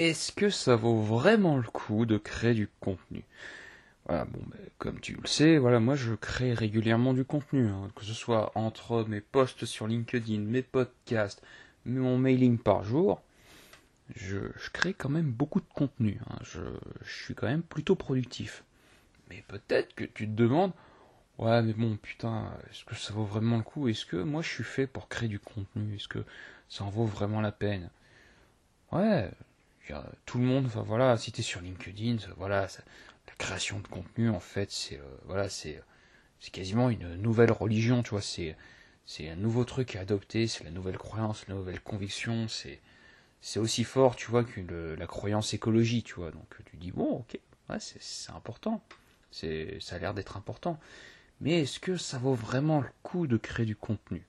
est-ce que ça vaut vraiment le coup de créer du contenu? Voilà, bon, ben, comme tu le sais, voilà, moi je crée régulièrement du contenu, hein, que ce soit entre mes posts sur LinkedIn, mes podcasts, mon mailing par jour. Je, crée quand même beaucoup de contenu. Hein, je, je suis quand même plutôt productif. Mais peut-être que tu te demandes, ouais, mais bon, putain, est-ce que ça vaut vraiment le coup? Est-ce que moi je suis fait pour créer du contenu? Est-ce que ça en vaut vraiment la peine Ouais, tout le monde, enfin voilà, si t'es sur LinkedIn, voilà, la création de contenu, en fait, c'est euh, voilà, c'est c'est quasiment une nouvelle religion, tu vois, c'est c'est un nouveau truc à adopter, c'est la nouvelle croyance, la nouvelle conviction, c'est c'est aussi fort, tu vois, que la croyance écologie, tu vois. Donc tu dis bon, ok, c'est important, c'est ça a l'air d'être important, mais est-ce que ça vaut vraiment le coup de créer du contenu?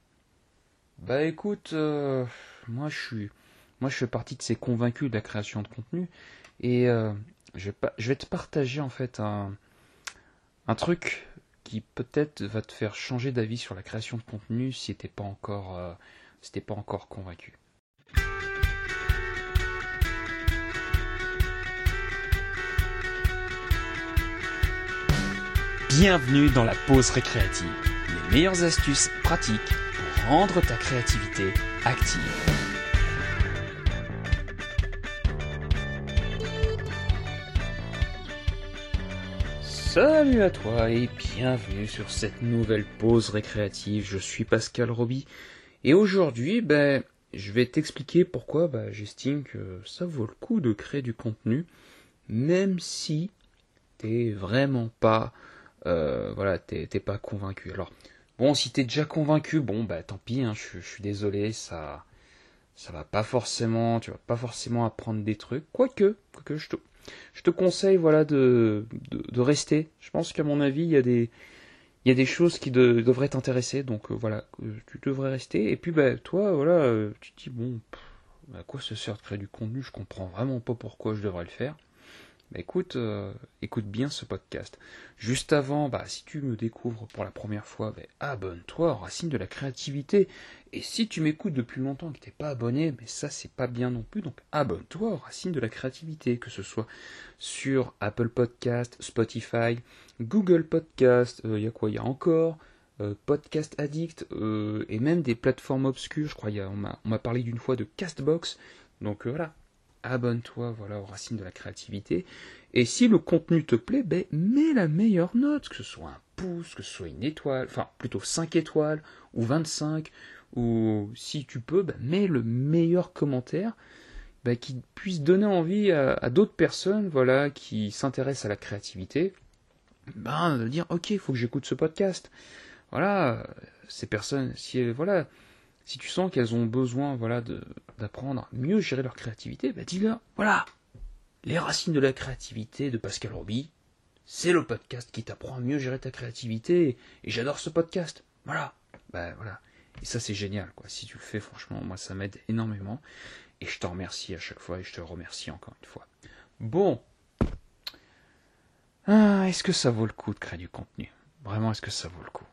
Bah écoute, euh, moi je suis moi, je fais partie de ces convaincus de la création de contenu. Et euh, je, vais te partager en fait un, truc qui peut-être va te faire changer d'avis sur la création de contenu si tu n'es pas euh, pas encore convaincu. Bienvenue dans la pause récréative. Les meilleures astuces pratiques pour rendre ta créativité active. Salut à toi et bienvenue sur cette nouvelle pause récréative. Je suis Pascal Roby et aujourd'hui, ben, je vais t'expliquer pourquoi ben, j'estime que ça vaut le coup de créer du contenu, même si t'es vraiment pas, euh, voilà, t'es pas convaincu. Alors, bon, si t'es déjà convaincu, bon, bah tant pis, hein, je, suis désolé, ça, ça va pas forcément, tu vas pas forcément apprendre des trucs, quoique, quoique je te je te conseille voilà de, de, rester. Je pense qu'à mon avis, il y a des, il y a des choses qui devraient t'intéresser, donc euh, voilà, tu devrais rester. Et puis bah, toi, voilà, euh, tu te dis, bon, à quoi ça sert de créer du contenu? Je comprends vraiment pas pourquoi je devrais le faire. Bah, écoute, euh, écoute bien ce podcast. Juste avant, bah, si tu me découvres pour la première fois, bah, abonne-toi Racine de la créativité. Et si tu m'écoutes depuis longtemps et que t'es pas abonné, mais ça c'est pas bien non plus, donc abonne-toi Racine de la créativité, que ce soit sur Apple Podcast, Spotify, Google Podcast, il euh, y a quoi Il y a encore euh, Podcast Addict et même des plateformes obscures. Je crois on m'a parlé d'une fois de Castbox. Donc voilà, abonne-toi voilà, aux racines de la créativité. Et si le contenu te plaît, ben, mets la meilleure note, que ce soit un pouce, que ce soit une étoile, enfin plutôt 5 étoiles, ou 25, ou si tu peux, ben, mets le meilleur commentaire ben, qui puisse donner envie à, d'autres personnes voilà, qui s'intéressent à la créativité, ben, de dire ok, il faut que j'écoute ce podcast. Voilà, ces personnes, si voilà, si tu sens qu'elles ont besoin voilà, d'apprendre à mieux gérer leur créativité, bah dis-leur, voilà, les racines de la créativité de Pascal Roby, c'est le podcast qui t'apprend à mieux gérer ta créativité, et j'adore ce podcast. Voilà, bah voilà. Et ça c'est génial, quoi. Si tu le fais, franchement, moi ça m'aide énormément, et je te remercie à chaque fois, et je te remercie encore une fois. Bon. Ah, est-ce que ça vaut le coup de créer du contenu? Vraiment, est-ce que ça vaut le coup?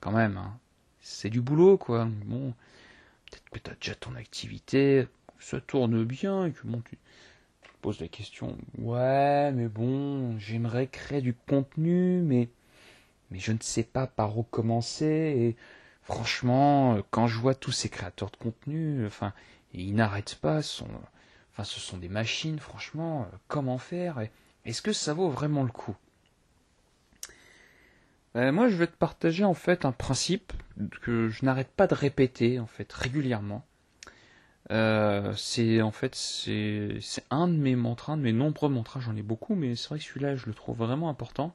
Quand même, hein c'est du boulot, quoi. Bon, peut-être que tu as déjà ton activité, ça tourne bien, et que bon, tu, poses la question, ouais, mais bon, j'aimerais créer du contenu, mais, mais je ne sais pas par où commencer, et franchement, quand je vois tous ces créateurs de contenu, enfin, ils n'arrêtent pas, enfin, ce sont des machines, franchement, comment faire, est-ce que ça vaut vraiment le coup? Euh, moi, je vais te partager en fait un principe que je n'arrête pas de répéter en fait régulièrement. Euh, c'est en fait c'est un de mes mantras, de mes nombreux mantras, j'en ai beaucoup, mais c'est vrai que celui-là je le trouve vraiment important.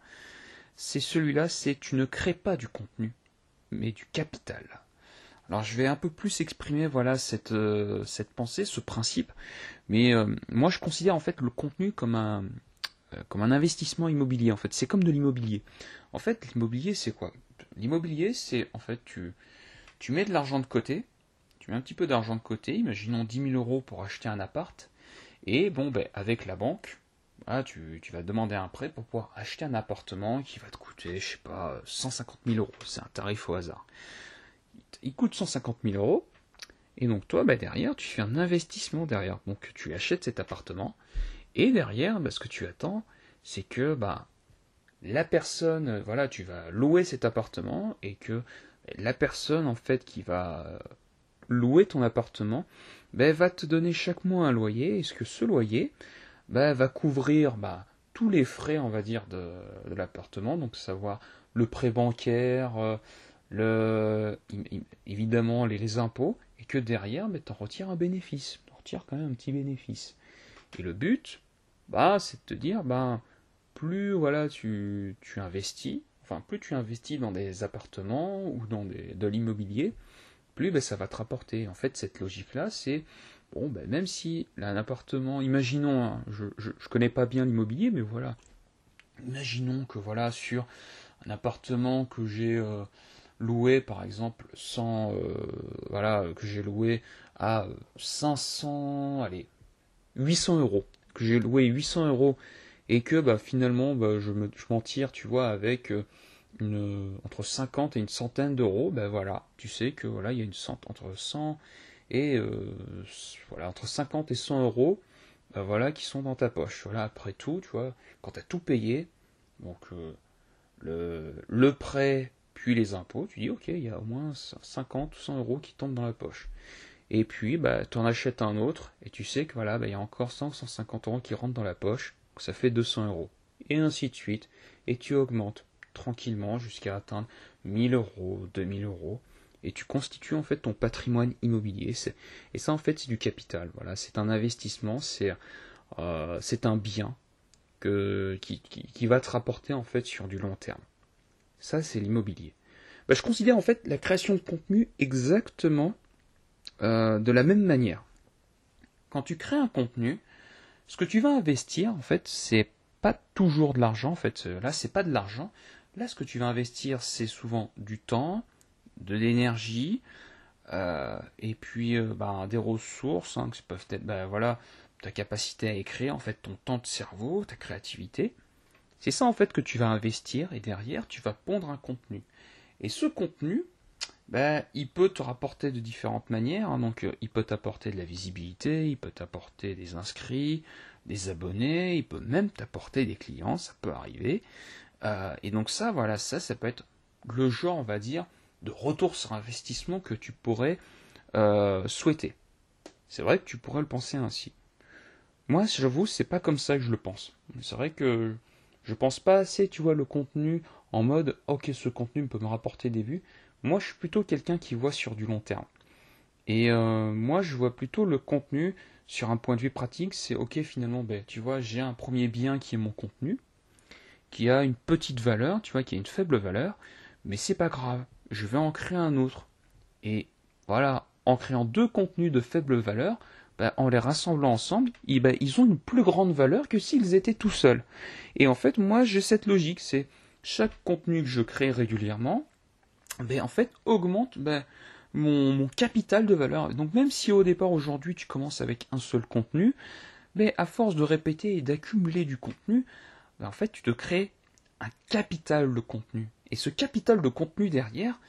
C'est celui-là, c'est tu ne crées pas du contenu, mais du capital. Alors je vais un peu plus exprimer voilà cette euh, cette pensée, ce principe, mais moi je considère en fait le contenu comme un comme un investissement immobilier en fait. C'est comme de l'immobilier. En fait, l'immobilier c'est quoi? L'immobilier c'est en fait tu, tu mets de l'argent de côté, tu mets un petit peu d'argent de côté, imaginons 10 000 euros pour acheter un appart, et bon ben avec la banque, tu, tu, vas demander un prêt pour pouvoir acheter un appartement qui va te coûter, je sais pas, 150 000 euros. C'est un tarif au hasard. Il coûte 150 000 euros. Et donc toi, bah, derrière, tu fais un investissement derrière. Donc tu achètes cet appartement. Et derrière, bah, ce que tu attends, c'est que bah, la personne, voilà, tu vas louer cet appartement et que la personne en fait qui va louer ton appartement bah, va te donner chaque mois un loyer. Et ce que ce loyer bah, va couvrir bah, tous les frais, on va de, l'appartement, donc savoir le prêt bancaire, euh, le, évidemment les, impôts, et que derrière, tu en retires un bénéfice, tu retires quand même un petit bénéfice. Et le but, bah, c'est de te dire, bah, plus voilà, tu, tu investis, enfin, plus tu investis dans des appartements ou dans de l'immobilier, plus bah, ça va te rapporter. En fait, cette logique-là, c'est bon, ben, même si un appartement, imaginons, hein, je, je, connais pas bien l'immobilier, mais voilà, imaginons que voilà, sur un appartement que j'ai euh, loué, par exemple, sans, euh, voilà, que j'ai loué à 500, allez, 800 euros, que j'ai loué 800 euros, et que bah, finalement, bah, je, me, m'en tire, tu vois, avec euh, une, entre 50 et une centaine d'euros, ben voilà, tu sais que voilà, il y a une centaine, entre 100 et euh, voilà, entre 50 et 100 euros, ben voilà, qui sont dans ta poche. Voilà, après tout, tu vois, quand tu as tout payé, donc euh, le, le prêt puis les impôts, tu dis ok, il y a au moins 50 ou 100 euros qui tombent dans la poche. Et puis, bah, tu en achètes un autre, et tu sais que voilà, bah, il y a encore 100, 150 euros qui rentrent dans la poche, donc ça fait 200 euros. Et ainsi de suite. Et tu augmentes tranquillement jusqu'à atteindre 1000 euros, 2000 euros et tu constitues en fait ton patrimoine immobilier. Et ça en fait c'est du capital. Voilà, c'est un investissement, c'est euh, un bien que, qui, qui, va te rapporter en fait sur du long terme. Ça c'est l'immobilier. Bah, je considère en fait la création de contenu exactement euh, de la même manière. Quand tu crées un contenu, ce que tu vas investir en fait c'est pas toujours de l'argent en fait. Là c'est pas de l'argent. Là ce que tu vas investir c'est souvent du temps, de l'énergie, euh, et puis bah, des ressources, hein, qui peuvent être bah, voilà, ta capacité à écrire, en fait, ton temps de cerveau, ta créativité. C'est ça en fait que tu vas investir et derrière tu vas pondre un contenu. Et ce contenu, bah, il peut te rapporter de différentes manières. Hein. donc, euh, il peut t'apporter de la visibilité, il peut t'apporter des inscrits, des abonnés, il peut même t'apporter des clients, ça peut arriver. et donc ça, voilà, ça, ça peut être le genre, on va dire, de retour sur investissement que tu pourrais euh, souhaiter. C'est vrai que tu pourrais le penser ainsi. Moi, j'avoue, c'est pas comme ça que je le pense. C'est vrai que je pense pas assez, tu vois, le contenu en mode ok, ce contenu peut me rapporter des vues. Moi, je suis plutôt quelqu'un qui voit sur du long terme. Et euh, moi, je vois plutôt le contenu sur un point de vue pratique. C'est ok, finalement, ben, tu vois, j'ai un premier bien qui est mon contenu, qui a une petite valeur, tu vois, qui a une faible valeur, mais c'est pas grave je vais en créer un autre. Et voilà, en créant deux contenus de faible valeur, bah, en les rassemblant ensemble, bah, ils ont une plus grande valeur que s'ils étaient tout seuls. Et en fait, moi, j'ai cette logique, c'est chaque contenu que je crée régulièrement, ben, en fait, augmente mon, mon, capital de valeur. Donc même si au départ, aujourd'hui, tu commences avec un seul contenu, ben, à force de répéter et d'accumuler du contenu, en fait, tu te crées un capital de contenu. Et ce capital de contenu derrière,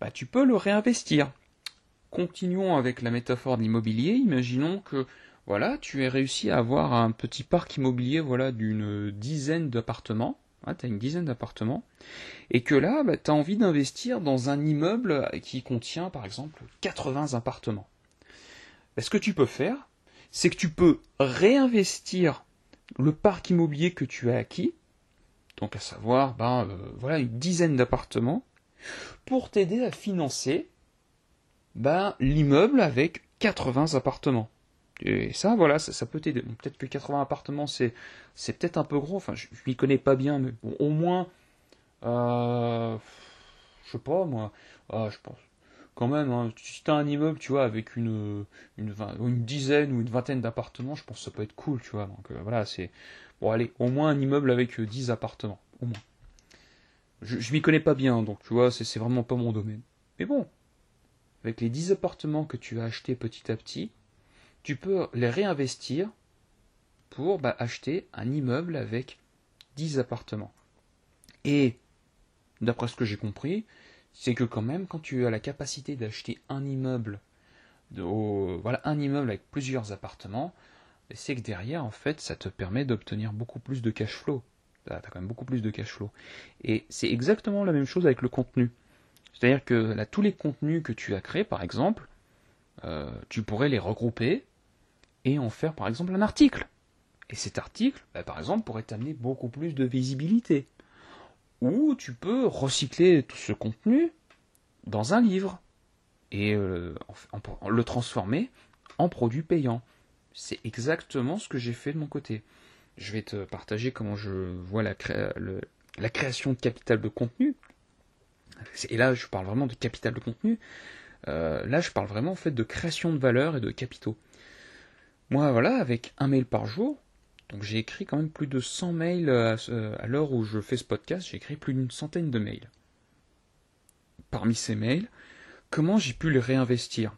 bah, tu peux le réinvestir. Continuons avec la métaphore de l'immobilier. Imaginons que voilà, tu aies réussi à avoir un petit parc immobilier voilà, d'une dizaine d'appartements. Tu as une dizaine d'appartements. Et que là, bah, tu as envie d'investir dans un immeuble qui contient par exemple 80 appartements. Bah, ce que tu peux faire, c'est que tu peux réinvestir le parc immobilier que tu as acquis donc à savoir ben, euh, voilà, une dizaine d'appartements, pour t'aider à financer ben, l'immeuble avec 80 appartements. Et ça, voilà, ça, peut t'aider. Peut-être que 80 appartements, c'est, c'est peut-être un peu gros. Enfin, je, ne m'y connais pas bien, mais au moins, euh, je sais pas moi, euh, je pense. Quand même, hein, si tu as un immeuble, tu vois, avec une, une, une, dizaine ou une vingtaine d'appartements, je pense que ça peut être cool, tu vois. Donc euh, voilà, c'est Bon, allez, au moins un immeuble avec 10 euh, appartements. Au moins. Je, je m'y connais pas bien, donc tu vois, c'est vraiment pas mon domaine. Mais bon, avec les 10 appartements que tu as achetés petit à petit, tu peux les réinvestir pour bah, acheter un immeuble avec 10 appartements. Et, d'après ce que j'ai compris, c'est que quand même, quand tu as la capacité d'acheter un immeuble voilà, un immeuble avec plusieurs appartements, c'est que derrière, en fait, ça te permet d'obtenir beaucoup plus de cash flow. Tu as quand même beaucoup plus de cash flow. Et c'est exactement la même chose avec le contenu. C'est-à-dire que là, tous les contenus que tu as créés, par exemple, euh, tu pourrais les regrouper et en faire, par exemple, un article. Et cet article, bah, par exemple, pourrait t'amener beaucoup plus de visibilité. Ou tu peux recycler tout ce contenu dans un livre et euh, le transformer en produit payant. C'est exactement ce que j'ai fait de mon côté. Je vais te partager comment je vois la, création de capital de contenu. Et là, je parle vraiment de capital de contenu. Euh, là, je parle vraiment en fait de création de valeur et de capitaux. Moi, voilà, avec un mail par jour, donc j'ai écrit quand même plus de 100 mails à, à l'heure où je fais ce podcast, j'ai écrit plus d'une centaine de mails. Parmi ces mails, comment j'ai pu les réinvestir?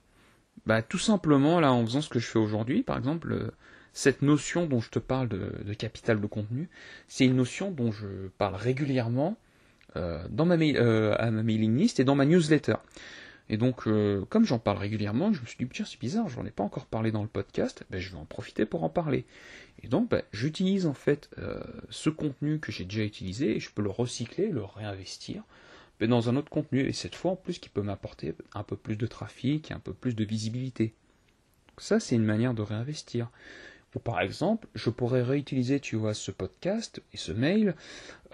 Bah, Tout simplement, là, en faisant ce que je fais aujourd'hui, par exemple, euh, cette notion dont je te parle de, capital de contenu, c'est une notion dont je parle régulièrement euh, dans ma euh, à ma mailing list et dans ma newsletter. Et donc, comme j'en parle régulièrement, je me suis dit, tiens, c'est bizarre, j'en ai pas encore parlé dans le podcast, ben, je vais en profiter pour en parler. Et donc, ben, j'utilise en fait ce contenu que j'ai déjà utilisé et je peux le recycler, le réinvestir mais dans un autre contenu, et cette fois en plus qui peut m'apporter un peu plus de trafic un peu plus de visibilité. ça, c'est une manière de réinvestir. Ou par exemple, je pourrais réutiliser, tu vois, ce podcast et ce mail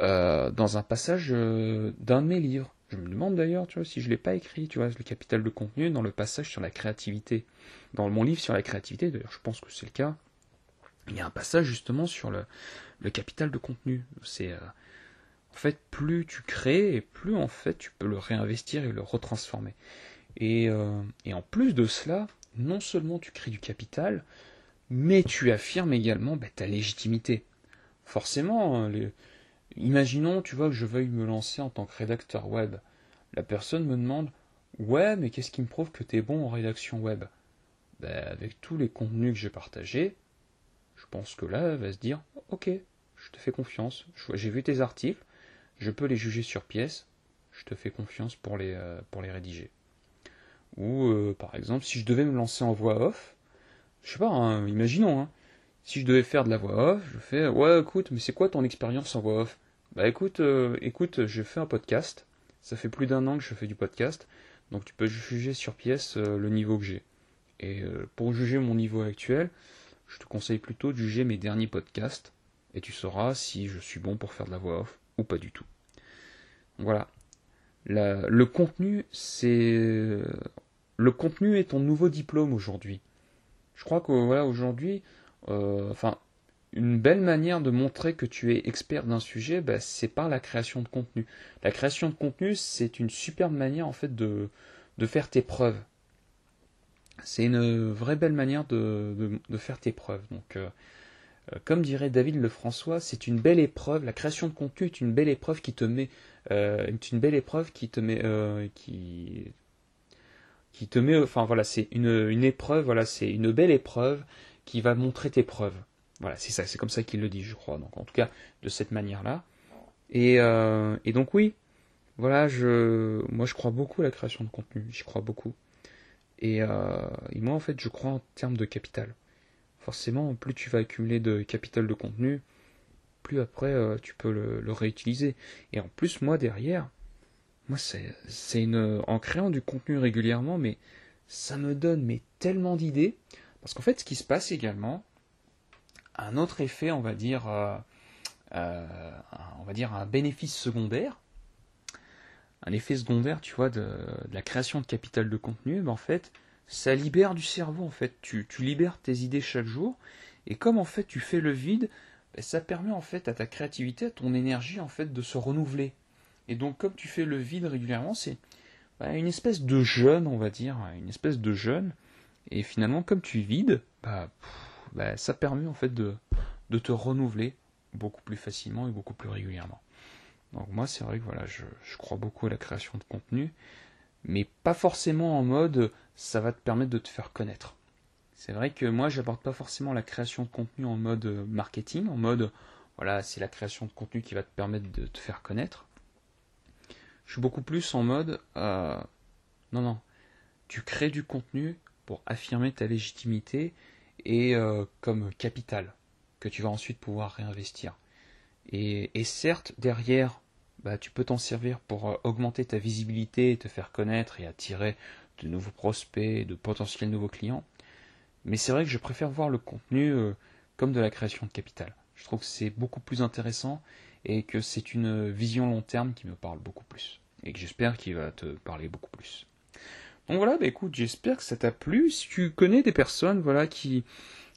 euh, dans un passage euh, d'un de mes livres. Je me demande d'ailleurs, tu vois, si je ne l'ai pas écrit, tu vois, le capital de contenu dans le passage sur la créativité. Dans mon livre sur la créativité, d'ailleurs, je pense que c'est le cas. Il y a un passage justement sur le, capital de contenu. C'est euh, en fait, plus tu crées, et plus en fait tu peux le réinvestir et le retransformer. Et, euh, en plus de cela, non seulement tu crées du capital, mais tu affirmes également bah, ta légitimité. Forcément, hein, imaginons, tu vois, que je veuille me lancer en tant que rédacteur web. La personne me demande Ouais, mais qu'est-ce qui me prouve que tu es bon en rédaction web? Bah, Avec tous les contenus que j'ai partagés, je pense que là, elle va se dire Ok, je te fais confiance. J'ai vu tes articles, je peux les juger sur pièce, je te fais confiance pour les, euh, rédiger. Ou euh, par exemple, si je devais me lancer en voix off, je sais pas, hein, imaginons, hein, si je devais faire de la voix off, je fais ouais écoute, mais c'est quoi ton expérience en voix off? Bah écoute, euh, écoute, je fais un podcast, ça fait plus d'un an que je fais du podcast, donc tu peux juger sur pièce le niveau que j'ai. Et pour juger mon niveau actuel, je te conseille plutôt de juger mes derniers podcasts, et tu sauras si je suis bon pour faire de la voix off ou pas du tout. Voilà. le contenu, c'est le contenu est ton nouveau diplôme aujourd'hui. Je crois que voilà aujourd'hui, euh, enfin, une belle manière de montrer que tu es expert d'un sujet, bah, c'est par la création de contenu. La création de contenu, c'est une superbe manière en fait de, faire tes preuves. C'est une vraie belle manière de, faire tes preuves. Donc, euh, euh, comme dirait David Lefrançois, c'est une belle épreuve. La création de contenu est une belle épreuve qui te met, euh, une belle épreuve qui te met, euh, qui, te met, enfin voilà, c'est une épreuve, voilà, c'est une belle épreuve qui va montrer tes preuves. Voilà, c'est ça, c'est comme ça qu'il le dit, je crois. Donc en tout cas, de cette manière-là. Et, et donc oui, voilà, je, moi je crois beaucoup à la création de contenu, j'y crois beaucoup. Et, et moi en fait, je crois en termes de capital forcément, plus tu vas accumuler de capital de contenu, plus après euh, tu peux le, réutiliser. Et en plus, moi derrière, moi c'est une en créant du contenu régulièrement, mais ça me donne mais tellement d'idées parce qu'en fait, ce qui se passe également, un autre effet, on va dire, euh, euh, on va dire un bénéfice secondaire, un effet secondaire, tu vois, de, la création de capital de contenu, ben en fait, ça libère du cerveau en fait. Tu, libères tes idées chaque jour et comme en fait tu fais le vide, ben, ça permet en fait à ta créativité, à ton énergie en fait de se renouveler. Et donc comme tu fais le vide régulièrement, c'est ben, une espèce de jeûne, on va dire, une espèce de jeûne. Et finalement comme tu vides, bah, bah, ça permet en fait de, te renouveler beaucoup plus facilement et beaucoup plus régulièrement. Donc moi c'est vrai que voilà, je, crois beaucoup à la création de contenu mais pas forcément en mode ça va te permettre de te faire connaître. C'est vrai que moi j'apporte pas forcément la création de contenu en mode marketing, en mode voilà, c'est la création de contenu qui va te permettre de te faire connaître. Je suis beaucoup plus en mode euh, non non, tu crées du contenu pour affirmer ta légitimité et euh, comme capital que tu vas ensuite pouvoir réinvestir. Et, certes, derrière, bah, tu peux t'en servir pour euh, augmenter ta visibilité, te faire connaître et attirer de nouveaux prospects, de potentiels nouveaux clients. Mais c'est vrai que je préfère voir le contenu euh, comme de la création de capital. Je trouve que c'est beaucoup plus intéressant et que c'est une vision long terme qui me parle beaucoup plus. Et que j'espère qu'il va te parler beaucoup plus. Donc voilà, bah écoute, j'espère que ça t'a plu. Si tu connais des personnes voilà, qui,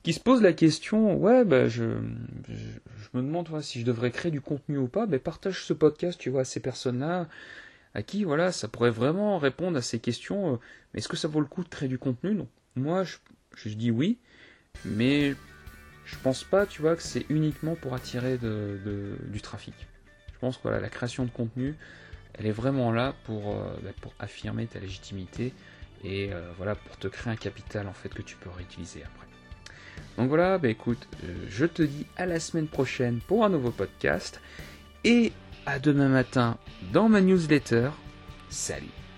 qui se posent la question, ouais, bah je, je, me demande si je devrais créer du contenu ou pas, bah partage ce podcast, tu vois, à ces personnes-là, à qui, voilà, ça pourrait vraiment répondre à ces questions. Euh, est-ce que ça vaut le coup de créer du contenu? Non. Moi, je, je dis oui, mais je pense pas, tu vois, que c'est uniquement pour attirer du trafic. Je pense que voilà, la création de contenu, elle est vraiment là pour, euh, bah, pour affirmer ta légitimité et euh, voilà pour te créer un capital en fait que tu peux réutiliser après. Donc voilà, bah écoute, euh, je te dis à la semaine prochaine pour un nouveau podcast et à demain matin dans ma newsletter. Salut